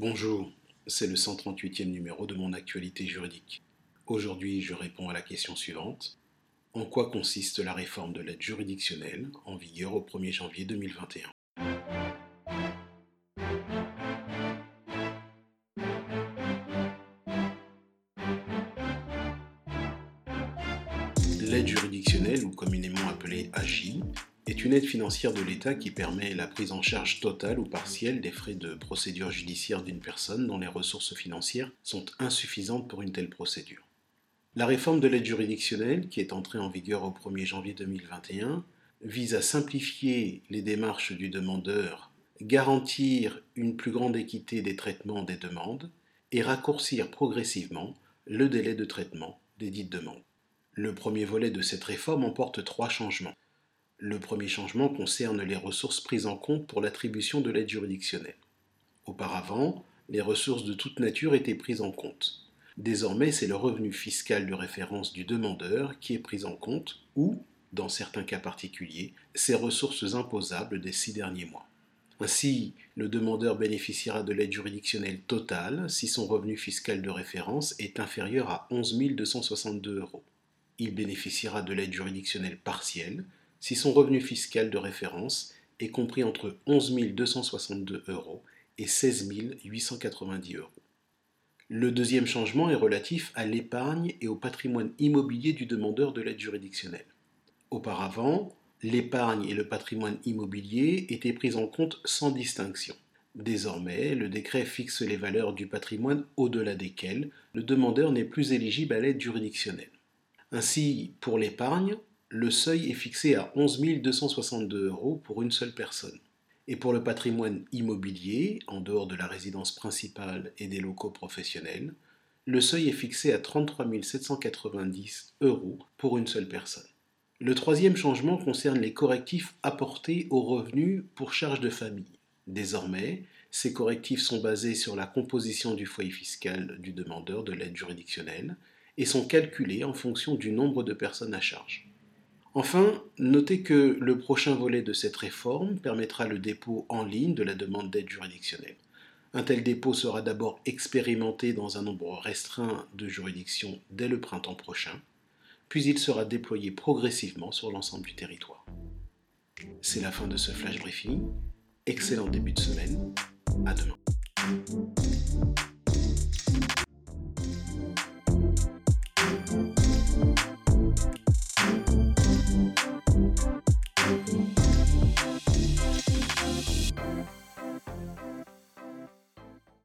Bonjour, c'est le 138e numéro de mon actualité juridique. Aujourd'hui, je réponds à la question suivante. En quoi consiste la réforme de l'aide juridictionnelle en vigueur au 1er janvier 2021 L'aide juridictionnelle, ou communément appelée AGI, est une aide financière de l'État qui permet la prise en charge totale ou partielle des frais de procédure judiciaire d'une personne dont les ressources financières sont insuffisantes pour une telle procédure. La réforme de l'aide juridictionnelle, qui est entrée en vigueur au 1er janvier 2021, vise à simplifier les démarches du demandeur, garantir une plus grande équité des traitements des demandes et raccourcir progressivement le délai de traitement des dites demandes. Le premier volet de cette réforme emporte trois changements. Le premier changement concerne les ressources prises en compte pour l'attribution de l'aide juridictionnelle. Auparavant, les ressources de toute nature étaient prises en compte. Désormais, c'est le revenu fiscal de référence du demandeur qui est pris en compte ou, dans certains cas particuliers, ses ressources imposables des six derniers mois. Ainsi, le demandeur bénéficiera de l'aide juridictionnelle totale si son revenu fiscal de référence est inférieur à 11 262 euros. Il bénéficiera de l'aide juridictionnelle partielle si son revenu fiscal de référence est compris entre 11 262 euros et 16 890 euros. Le deuxième changement est relatif à l'épargne et au patrimoine immobilier du demandeur de l'aide juridictionnelle. Auparavant, l'épargne et le patrimoine immobilier étaient pris en compte sans distinction. Désormais, le décret fixe les valeurs du patrimoine au-delà desquelles le demandeur n'est plus éligible à l'aide juridictionnelle. Ainsi, pour l'épargne, le seuil est fixé à 11 262 euros pour une seule personne. Et pour le patrimoine immobilier, en dehors de la résidence principale et des locaux professionnels, le seuil est fixé à 33 790 euros pour une seule personne. Le troisième changement concerne les correctifs apportés aux revenus pour charges de famille. Désormais, ces correctifs sont basés sur la composition du foyer fiscal du demandeur de l'aide juridictionnelle et sont calculés en fonction du nombre de personnes à charge. Enfin, notez que le prochain volet de cette réforme permettra le dépôt en ligne de la demande d'aide juridictionnelle. Un tel dépôt sera d'abord expérimenté dans un nombre restreint de juridictions dès le printemps prochain, puis il sera déployé progressivement sur l'ensemble du territoire. C'est la fin de ce flash briefing. Excellent début de semaine. À demain.